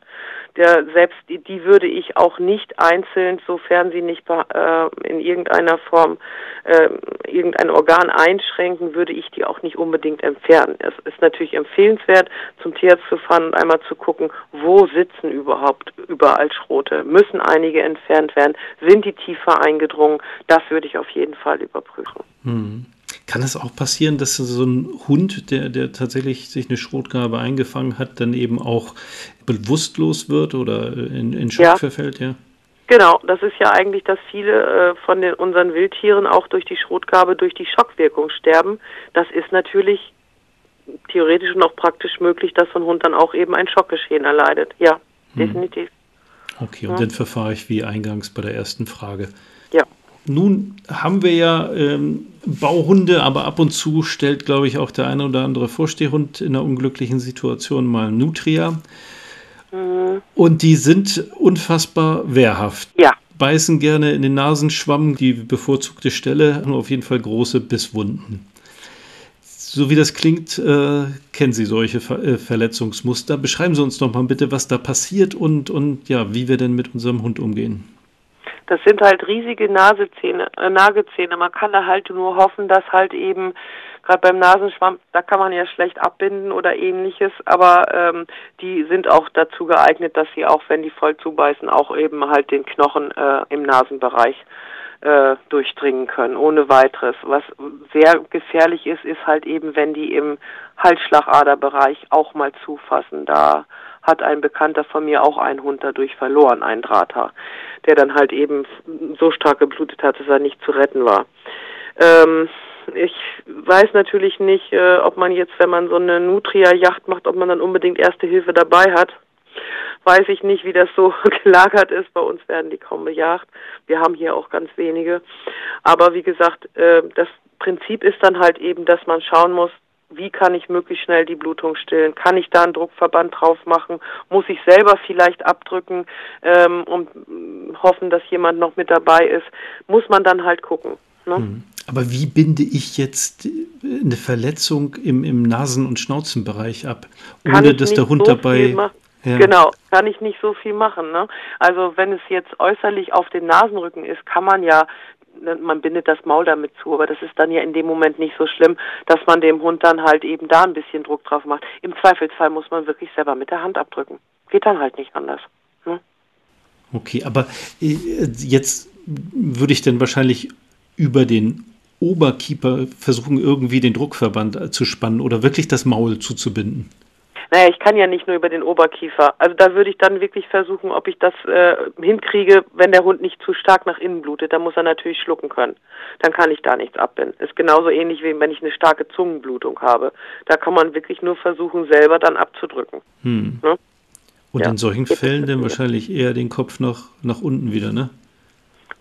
der selbst die, die würde ich auch nicht einzeln, sofern sie nicht äh, in irgendeiner Form äh, irgendein Organ einschränken, würde ich die auch nicht unbedingt entfernen. Es ist natürlich empfehlenswert, zum Tierarzt zu fahren und einmal zu gucken, wo sitzen überhaupt überall Schrote. Müssen einige entfernt werden? Sind die tiefer eingedrungen? Das würde ich auf jeden Fall überprüfen. Hm. Kann es auch passieren, dass so ein Hund, der, der tatsächlich sich eine Schrotgabe eingefangen hat, dann eben auch bewusstlos wird oder in, in Schock ja. verfällt, ja? Genau, das ist ja eigentlich, dass viele äh, von den, unseren Wildtieren auch durch die Schrotgabe, durch die Schockwirkung sterben. Das ist natürlich theoretisch und auch praktisch möglich, dass so ein Hund dann auch eben ein Schockgeschehen erleidet. Ja, hm. definitiv. Okay, und ja. dann verfahre ich wie eingangs bei der ersten Frage. Ja. Nun haben wir ja ähm, Bauhunde, aber ab und zu stellt, glaube ich, auch der eine oder andere Vorstehhund in einer unglücklichen Situation mal Nutria. Mhm. Und die sind unfassbar wehrhaft. Ja. Beißen gerne in den Nasenschwamm, die bevorzugte Stelle, nur auf jeden Fall große Bisswunden. So wie das klingt, äh, kennen Sie solche Ver äh, Verletzungsmuster. Beschreiben Sie uns doch mal bitte, was da passiert und, und ja, wie wir denn mit unserem Hund umgehen. Das sind halt riesige Nasezähne, äh, Nagezähne. Man kann da halt nur hoffen, dass halt eben gerade beim Nasenschwamm, da kann man ja schlecht abbinden oder ähnliches, aber ähm, die sind auch dazu geeignet, dass sie auch, wenn die voll zubeißen, auch eben halt den Knochen äh, im Nasenbereich äh, durchdringen können, ohne weiteres. Was sehr gefährlich ist, ist halt eben, wenn die im Halsschlagaderbereich auch mal zufassen. Da hat ein Bekannter von mir auch einen Hund dadurch verloren, ein Drahthaar, der dann halt eben so stark geblutet hat, dass er nicht zu retten war. Ähm, ich weiß natürlich nicht, äh, ob man jetzt, wenn man so eine Nutria-Yacht macht, ob man dann unbedingt Erste Hilfe dabei hat. Weiß ich nicht, wie das so gelagert ist. Bei uns werden die kaum bejagt. Wir haben hier auch ganz wenige. Aber wie gesagt, äh, das Prinzip ist dann halt eben, dass man schauen muss, wie kann ich möglichst schnell die Blutung stillen? Kann ich da einen Druckverband drauf machen? Muss ich selber vielleicht abdrücken ähm, und hoffen, dass jemand noch mit dabei ist? Muss man dann halt gucken. Ne? Mhm. Aber wie binde ich jetzt eine Verletzung im, im Nasen- und Schnauzenbereich ab, ohne dass der Hund so dabei. Ja. Genau, kann ich nicht so viel machen. Ne? Also wenn es jetzt äußerlich auf den Nasenrücken ist, kann man ja man bindet das Maul damit zu, aber das ist dann ja in dem Moment nicht so schlimm, dass man dem Hund dann halt eben da ein bisschen Druck drauf macht. Im Zweifelsfall muss man wirklich selber mit der Hand abdrücken. Geht dann halt nicht anders. Hm? Okay, aber äh, jetzt würde ich dann wahrscheinlich über den Oberkeeper versuchen, irgendwie den Druckverband zu spannen oder wirklich das Maul zuzubinden. Naja, ich kann ja nicht nur über den Oberkiefer. Also da würde ich dann wirklich versuchen, ob ich das äh, hinkriege, wenn der Hund nicht zu stark nach innen blutet. Dann muss er natürlich schlucken können. Dann kann ich da nichts abbinden. Ist genauso ähnlich wie wenn ich eine starke Zungenblutung habe. Da kann man wirklich nur versuchen, selber dann abzudrücken. Hm. Ne? Und ja. in solchen Fällen dann wahrscheinlich eher den Kopf nach, nach unten wieder, ne?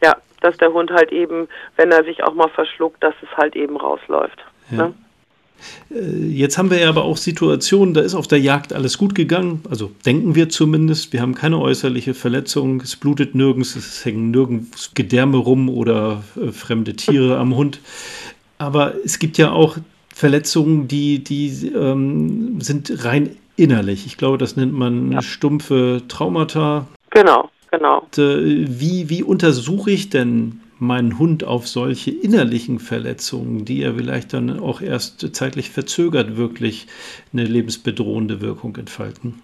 Ja, dass der Hund halt eben, wenn er sich auch mal verschluckt, dass es halt eben rausläuft. Ja. Ne? Äh, jetzt haben wir ja aber auch Situationen, da ist auf der Jagd alles gut gegangen, also denken wir zumindest. Wir haben keine äußerliche Verletzung, es blutet nirgends, es hängen nirgends Gedärme rum oder äh, fremde Tiere am Hund. Aber es gibt ja auch Verletzungen, die, die ähm, sind rein innerlich. Ich glaube, das nennt man ja. stumpfe Traumata. Genau, genau. Und, äh, wie, wie untersuche ich denn meinen Hund auf solche innerlichen Verletzungen, die er vielleicht dann auch erst zeitlich verzögert wirklich eine lebensbedrohende Wirkung entfalten?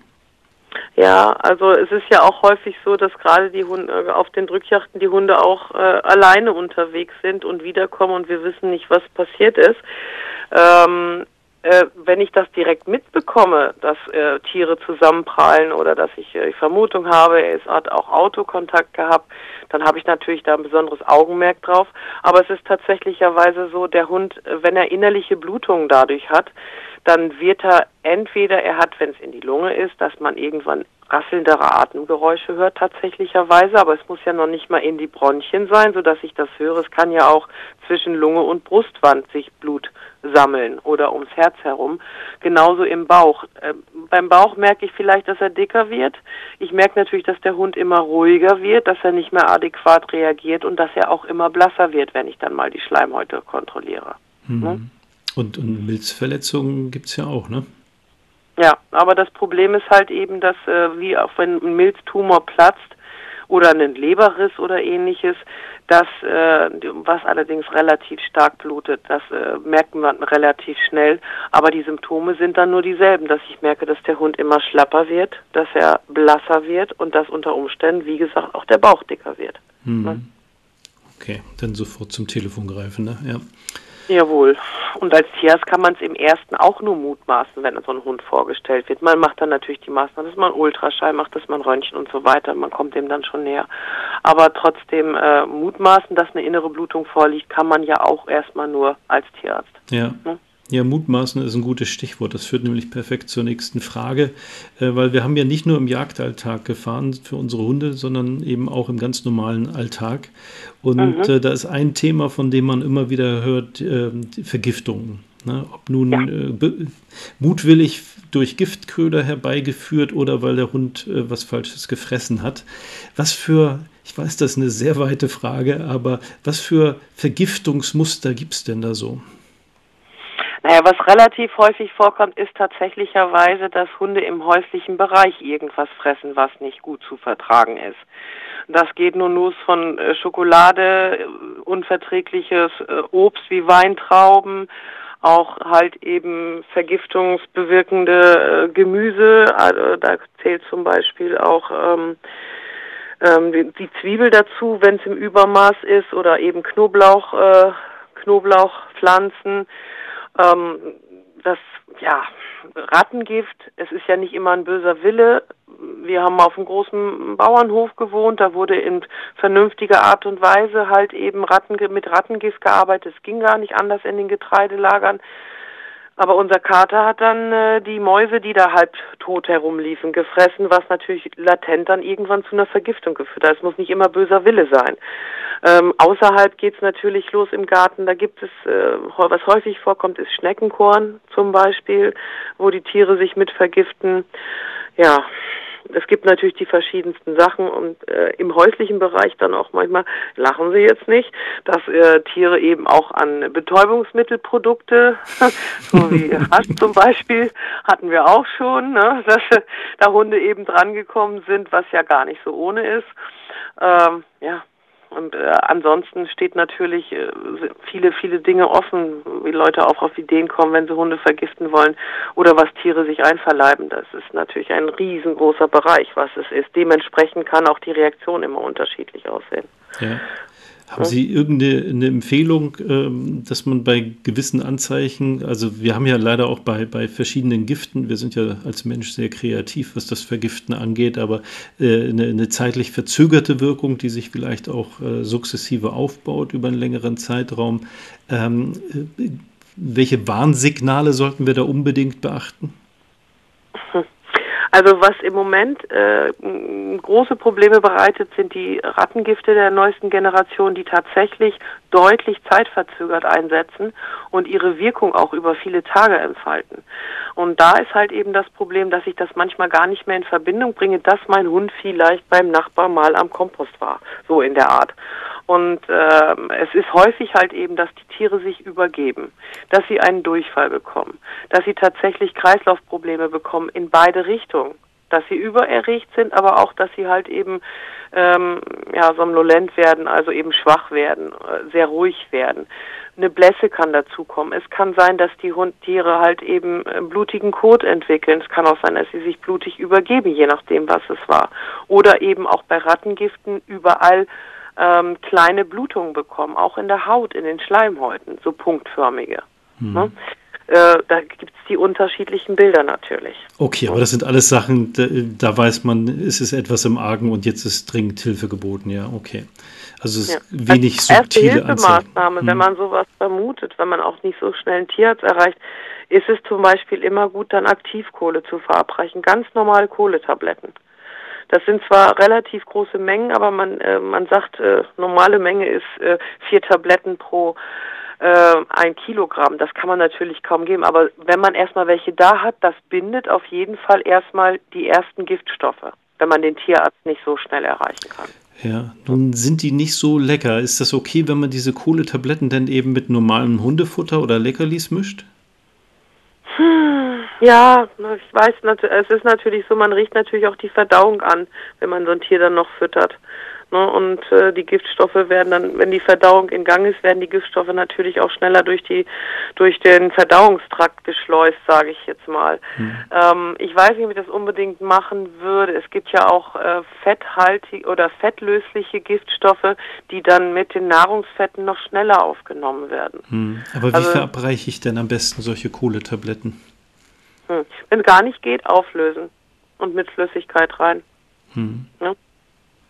Ja, also es ist ja auch häufig so, dass gerade die Hunde äh, auf den Drückjachten die Hunde auch äh, alleine unterwegs sind und wiederkommen und wir wissen nicht, was passiert ist. Ähm, äh, wenn ich das direkt mitbekomme, dass äh, Tiere zusammenprallen oder dass ich äh, Vermutung habe, er hat auch Autokontakt gehabt, dann habe ich natürlich da ein besonderes Augenmerk drauf. Aber es ist tatsächlicherweise so, der Hund, äh, wenn er innerliche Blutungen dadurch hat, dann wird er entweder, er hat, wenn es in die Lunge ist, dass man irgendwann rasselndere Atemgeräusche hört tatsächlicherweise, aber es muss ja noch nicht mal in die Bronchien sein, so dass ich das höre. Es kann ja auch zwischen Lunge und Brustwand sich Blut sammeln oder ums Herz herum. Genauso im Bauch. Äh, beim Bauch merke ich vielleicht, dass er dicker wird. Ich merke natürlich, dass der Hund immer ruhiger wird, dass er nicht mehr adäquat reagiert und dass er auch immer blasser wird, wenn ich dann mal die Schleimhäute kontrolliere. Mhm. Ne? Und, und Milzverletzungen gibt es ja auch, ne? Ja, aber das Problem ist halt eben, dass äh, wie auch wenn ein Milztumor platzt oder ein Leberriss oder ähnliches, das, äh, was allerdings relativ stark blutet, das äh, merkt man relativ schnell. Aber die Symptome sind dann nur dieselben, dass ich merke, dass der Hund immer schlapper wird, dass er blasser wird und dass unter Umständen, wie gesagt, auch der Bauch dicker wird. Hm. Ne? Okay, dann sofort zum Telefon greifen, ne? Ja. Jawohl. Und als Tierarzt kann man es im ersten auch nur mutmaßen, wenn so ein Hund vorgestellt wird. Man macht dann natürlich die Maßnahmen, dass man Ultraschall macht, dass man Röntgen und so weiter. Man kommt dem dann schon näher. Aber trotzdem äh, mutmaßen, dass eine innere Blutung vorliegt, kann man ja auch erstmal nur als Tierarzt. Ja. Ne? Ja, mutmaßen ist ein gutes Stichwort. Das führt nämlich perfekt zur nächsten Frage, äh, weil wir haben ja nicht nur im Jagdalltag gefahren für unsere Hunde, sondern eben auch im ganz normalen Alltag. Und mhm. äh, da ist ein Thema, von dem man immer wieder hört, äh, Vergiftungen. Ne? Ob nun ja. mutwillig durch Giftköder herbeigeführt oder weil der Hund was Falsches gefressen hat. Was für, ich weiß, das ist eine sehr weite Frage, aber was für Vergiftungsmuster gibt es denn da so? Naja, was relativ häufig vorkommt, ist tatsächlicherweise, dass Hunde im häuslichen Bereich irgendwas fressen, was nicht gut zu vertragen ist. Das geht nun los von äh, Schokolade, äh, unverträgliches äh, Obst wie Weintrauben, auch halt eben vergiftungsbewirkende Gemüse. Also, da zählt zum Beispiel auch ähm, ähm, die, Zwiebel dazu, wenn es im Übermaß ist, oder eben Knoblauch, äh, Knoblauchpflanzen ähm, das, ja, Rattengift, es ist ja nicht immer ein böser Wille. Wir haben auf einem großen Bauernhof gewohnt, da wurde in vernünftiger Art und Weise halt eben Ratten, mit Rattengift gearbeitet. Es ging gar nicht anders in den Getreidelagern. Aber unser Kater hat dann äh, die Mäuse, die da halb tot herumliefen, gefressen, was natürlich latent dann irgendwann zu einer Vergiftung geführt hat. Es muss nicht immer böser Wille sein. Ähm, außerhalb geht's natürlich los im Garten. Da gibt es, äh, was häufig vorkommt, ist Schneckenkorn zum Beispiel, wo die Tiere sich mit vergiften. Ja, es gibt natürlich die verschiedensten Sachen und äh, im häuslichen Bereich dann auch manchmal, lachen Sie jetzt nicht, dass äh, Tiere eben auch an Betäubungsmittelprodukte, so wie Hasch zum Beispiel, hatten wir auch schon, ne, dass äh, da Hunde eben drangekommen sind, was ja gar nicht so ohne ist. Ähm, ja, und äh, ansonsten steht natürlich äh, viele, viele Dinge offen, wie Leute auch auf Ideen kommen, wenn sie Hunde vergiften wollen oder was Tiere sich einverleiben. Das ist natürlich ein riesengroßer Bereich, was es ist. Dementsprechend kann auch die Reaktion immer unterschiedlich aussehen. Ja. Haben Sie irgendeine Empfehlung, ähm, dass man bei gewissen Anzeichen, also wir haben ja leider auch bei, bei verschiedenen Giften, wir sind ja als Mensch sehr kreativ, was das Vergiften angeht, aber äh, eine, eine zeitlich verzögerte Wirkung, die sich vielleicht auch äh, sukzessive aufbaut über einen längeren Zeitraum. Ähm, äh, welche Warnsignale sollten wir da unbedingt beachten? Also was im Moment äh, große Probleme bereitet, sind die Rattengifte der neuesten Generation, die tatsächlich deutlich zeitverzögert einsetzen und ihre Wirkung auch über viele Tage entfalten. Und da ist halt eben das Problem, dass ich das manchmal gar nicht mehr in Verbindung bringe, dass mein Hund vielleicht beim Nachbar mal am Kompost war, so in der Art. Und äh, es ist häufig halt eben, dass die Tiere sich übergeben, dass sie einen Durchfall bekommen, dass sie tatsächlich Kreislaufprobleme bekommen in beide Richtungen, dass sie übererregt sind, aber auch, dass sie halt eben ähm, ja, somnolent werden, also eben schwach werden, äh, sehr ruhig werden. Eine Blässe kann dazukommen. Es kann sein, dass die Hundtiere halt eben blutigen Kot entwickeln. Es kann auch sein, dass sie sich blutig übergeben, je nachdem, was es war. Oder eben auch bei Rattengiften überall ähm, kleine Blutungen bekommen, auch in der Haut, in den Schleimhäuten, so punktförmige. Mhm. Ne? äh, da gibt es die unterschiedlichen Bilder natürlich. Okay, aber das sind alles Sachen, da, da, weiß man, es ist etwas im Argen und jetzt ist dringend Hilfe geboten, ja, okay. Also es ist ja. wenig Als subtile erste Hilfemaßnahme, hm. wenn man sowas vermutet, wenn man auch nicht so schnell einen Tierarzt erreicht, ist es zum Beispiel immer gut, dann Aktivkohle zu verabreichen, ganz normale Kohletabletten. Das sind zwar relativ große Mengen, aber man, äh, man sagt, äh, normale Menge ist äh, vier Tabletten pro äh, ein Kilogramm. Das kann man natürlich kaum geben. Aber wenn man erstmal welche da hat, das bindet auf jeden Fall erstmal die ersten Giftstoffe, wenn man den Tierarzt nicht so schnell erreichen kann. Ja, nun sind die nicht so lecker. Ist das okay, wenn man diese Kohletabletten denn eben mit normalem Hundefutter oder Leckerlis mischt? Hm, ja, ich weiß, es ist natürlich so, man riecht natürlich auch die Verdauung an, wenn man so ein Tier dann noch füttert. Ne? Und äh, die Giftstoffe werden dann, wenn die Verdauung in Gang ist, werden die Giftstoffe natürlich auch schneller durch die durch den Verdauungstrakt geschleust, sage ich jetzt mal. Mhm. Ähm, ich weiß nicht, ob ich das unbedingt machen würde. Es gibt ja auch äh, fetthaltige oder fettlösliche Giftstoffe, die dann mit den Nahrungsfetten noch schneller aufgenommen werden. Mhm. Aber wie also, verabreiche ich denn am besten solche Kohletabletten? Hm. Wenn es gar nicht geht, auflösen und mit Flüssigkeit rein. Hm. Ja?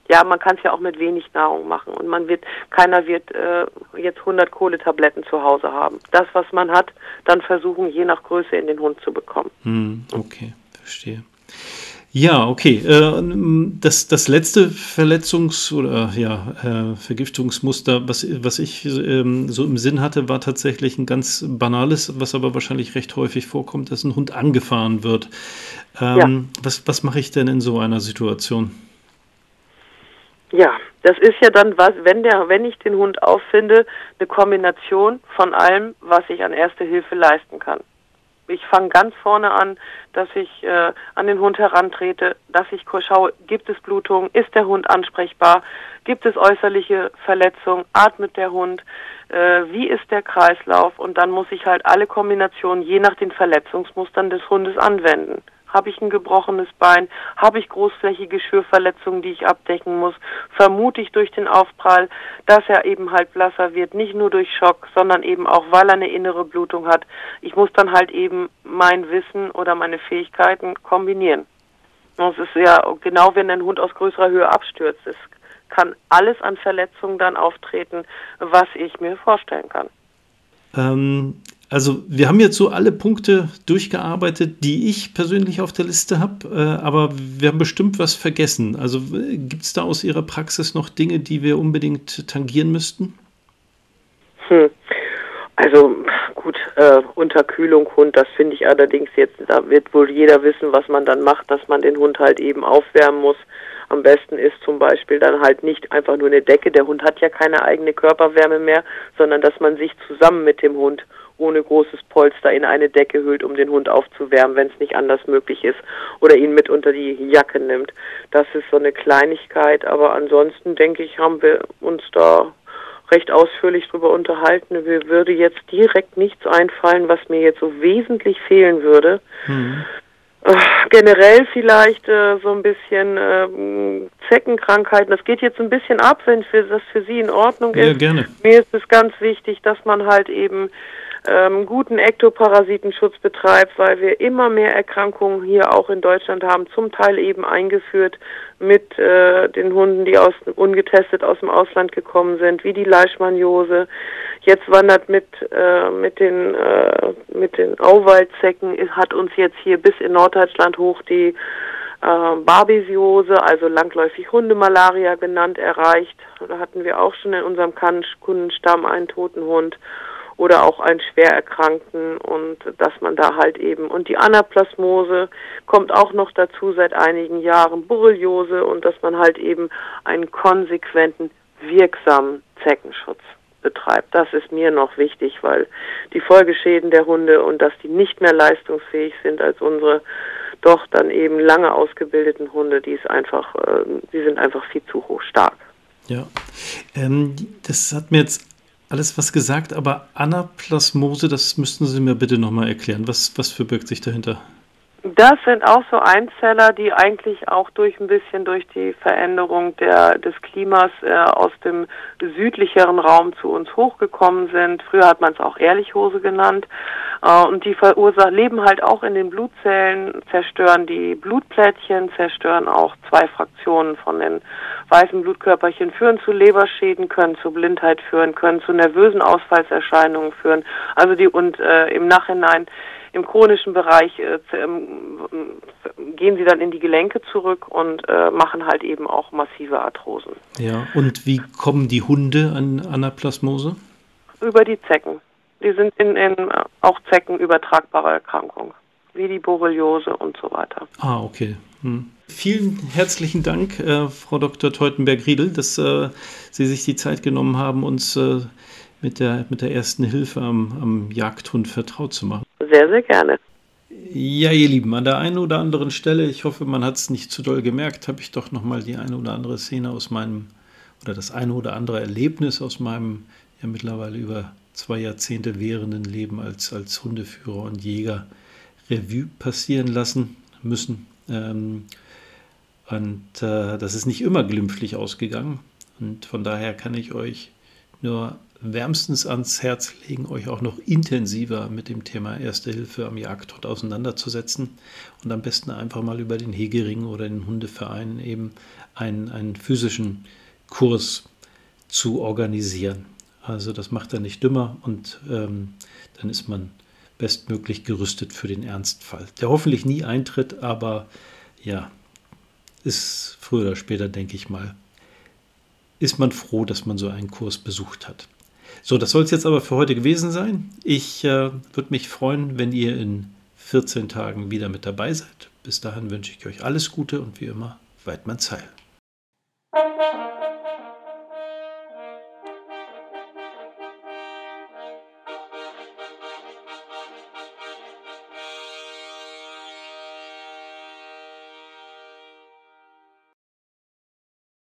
Ja, man kann es ja auch mit wenig Nahrung machen und man wird, keiner wird äh, jetzt 100 Kohletabletten zu Hause haben. Das, was man hat, dann versuchen, je nach Größe in den Hund zu bekommen. Hm, okay, verstehe. Ja, okay. Äh, das, das letzte Verletzungs- oder ja, äh, Vergiftungsmuster, was, was ich ähm, so im Sinn hatte, war tatsächlich ein ganz banales, was aber wahrscheinlich recht häufig vorkommt, dass ein Hund angefahren wird. Ähm, ja. Was, was mache ich denn in so einer Situation? Ja, das ist ja dann was, wenn der, wenn ich den Hund auffinde, eine Kombination von allem, was ich an Erste Hilfe leisten kann. Ich fange ganz vorne an, dass ich äh, an den Hund herantrete, dass ich schaue, gibt es Blutung, ist der Hund ansprechbar, gibt es äußerliche Verletzungen, atmet der Hund, äh, wie ist der Kreislauf und dann muss ich halt alle Kombinationen je nach den Verletzungsmustern des Hundes anwenden. Habe ich ein gebrochenes Bein? Habe ich großflächige Schürverletzungen, die ich abdecken muss? Vermute ich durch den Aufprall, dass er eben halt blasser wird, nicht nur durch Schock, sondern eben auch, weil er eine innere Blutung hat. Ich muss dann halt eben mein Wissen oder meine Fähigkeiten kombinieren. Es ist ja genau, wenn ein Hund aus größerer Höhe abstürzt. Es kann alles an Verletzungen dann auftreten, was ich mir vorstellen kann. Ähm, also wir haben jetzt so alle Punkte durchgearbeitet, die ich persönlich auf der Liste habe, äh, aber wir haben bestimmt was vergessen. Also gibt es da aus Ihrer Praxis noch Dinge, die wir unbedingt tangieren müssten? Hm. Also gut, äh, Unterkühlung Hund, das finde ich allerdings jetzt, da wird wohl jeder wissen, was man dann macht, dass man den Hund halt eben aufwärmen muss. Am besten ist zum Beispiel dann halt nicht einfach nur eine Decke, der Hund hat ja keine eigene Körperwärme mehr, sondern dass man sich zusammen mit dem Hund ohne großes Polster in eine Decke hüllt, um den Hund aufzuwärmen, wenn es nicht anders möglich ist, oder ihn mit unter die Jacke nimmt. Das ist so eine Kleinigkeit, aber ansonsten denke ich, haben wir uns da recht ausführlich drüber unterhalten. Mir würde jetzt direkt nichts einfallen, was mir jetzt so wesentlich fehlen würde. Mhm. Generell vielleicht äh, so ein bisschen äh, Zeckenkrankheiten. Das geht jetzt ein bisschen ab, wenn für, das für Sie in Ordnung ist. Ja, gerne. Mir ist es ganz wichtig, dass man halt eben ähm, guten Ektoparasitenschutz betreibt, weil wir immer mehr Erkrankungen hier auch in Deutschland haben, zum Teil eben eingeführt mit äh, den Hunden, die aus ungetestet aus dem Ausland gekommen sind, wie die Leishmaniose. Jetzt wandert mit äh, mit den äh, mit den Auwaldzecken hat uns jetzt hier bis in Norddeutschland hoch die äh, Barbesiose, also langläufig Hundemalaria genannt, erreicht. Da hatten wir auch schon in unserem Kundenstamm einen toten Hund oder auch einen schwer erkrankten und dass man da halt eben und die Anaplasmose kommt auch noch dazu seit einigen Jahren Borreliose und dass man halt eben einen konsequenten wirksamen Zeckenschutz betreibt. Das ist mir noch wichtig, weil die Folgeschäden der Hunde und dass die nicht mehr leistungsfähig sind als unsere doch dann eben lange ausgebildeten Hunde, die ist einfach, äh, die sind einfach viel zu hoch stark. Ja, ähm, das hat mir jetzt alles was gesagt, aber Anaplasmose, das müssten Sie mir bitte nochmal erklären. Was, was verbirgt sich dahinter? Das sind auch so Einzeller, die eigentlich auch durch ein bisschen durch die Veränderung der, des Klimas äh, aus dem südlicheren Raum zu uns hochgekommen sind. Früher hat man es auch Ehrlichhose genannt. Äh, und die verursachen, leben halt auch in den Blutzellen, zerstören die Blutplättchen, zerstören auch zwei Fraktionen von den weißen Blutkörperchen, führen zu Leberschäden, können zu Blindheit führen, können zu nervösen Ausfallserscheinungen führen. Also die und äh, im Nachhinein im chronischen Bereich äh, ähm, gehen sie dann in die Gelenke zurück und äh, machen halt eben auch massive Arthrosen. Ja, und wie kommen die Hunde an Anaplasmose? Über die Zecken. Die sind in, in auch Zecken übertragbare Erkrankungen, wie die Borreliose und so weiter. Ah, okay. Hm. Vielen herzlichen Dank, äh, Frau Dr. Teutenberg-Riedel, dass äh, Sie sich die Zeit genommen haben, uns äh, mit, der, mit der ersten Hilfe am, am Jagdhund vertraut zu machen. Sehr, sehr gerne. Ja, ihr Lieben, an der einen oder anderen Stelle, ich hoffe, man hat es nicht zu doll gemerkt, habe ich doch nochmal die eine oder andere Szene aus meinem, oder das eine oder andere Erlebnis aus meinem ja mittlerweile über zwei Jahrzehnte währenden Leben als, als Hundeführer und Jäger Revue passieren lassen müssen. Ähm, und äh, das ist nicht immer glimpflich ausgegangen. Und von daher kann ich euch nur wärmstens ans Herz legen, euch auch noch intensiver mit dem Thema Erste Hilfe am Jagdhund auseinanderzusetzen und am besten einfach mal über den Hegering oder den Hundeverein eben einen, einen physischen Kurs zu organisieren. Also das macht er nicht dümmer und ähm, dann ist man bestmöglich gerüstet für den Ernstfall, der hoffentlich nie eintritt, aber ja, ist früher oder später, denke ich mal, ist man froh, dass man so einen Kurs besucht hat. So, das soll es jetzt aber für heute gewesen sein. Ich äh, würde mich freuen, wenn ihr in 14 Tagen wieder mit dabei seid. Bis dahin wünsche ich euch alles Gute und wie immer, Weidmanns Heil.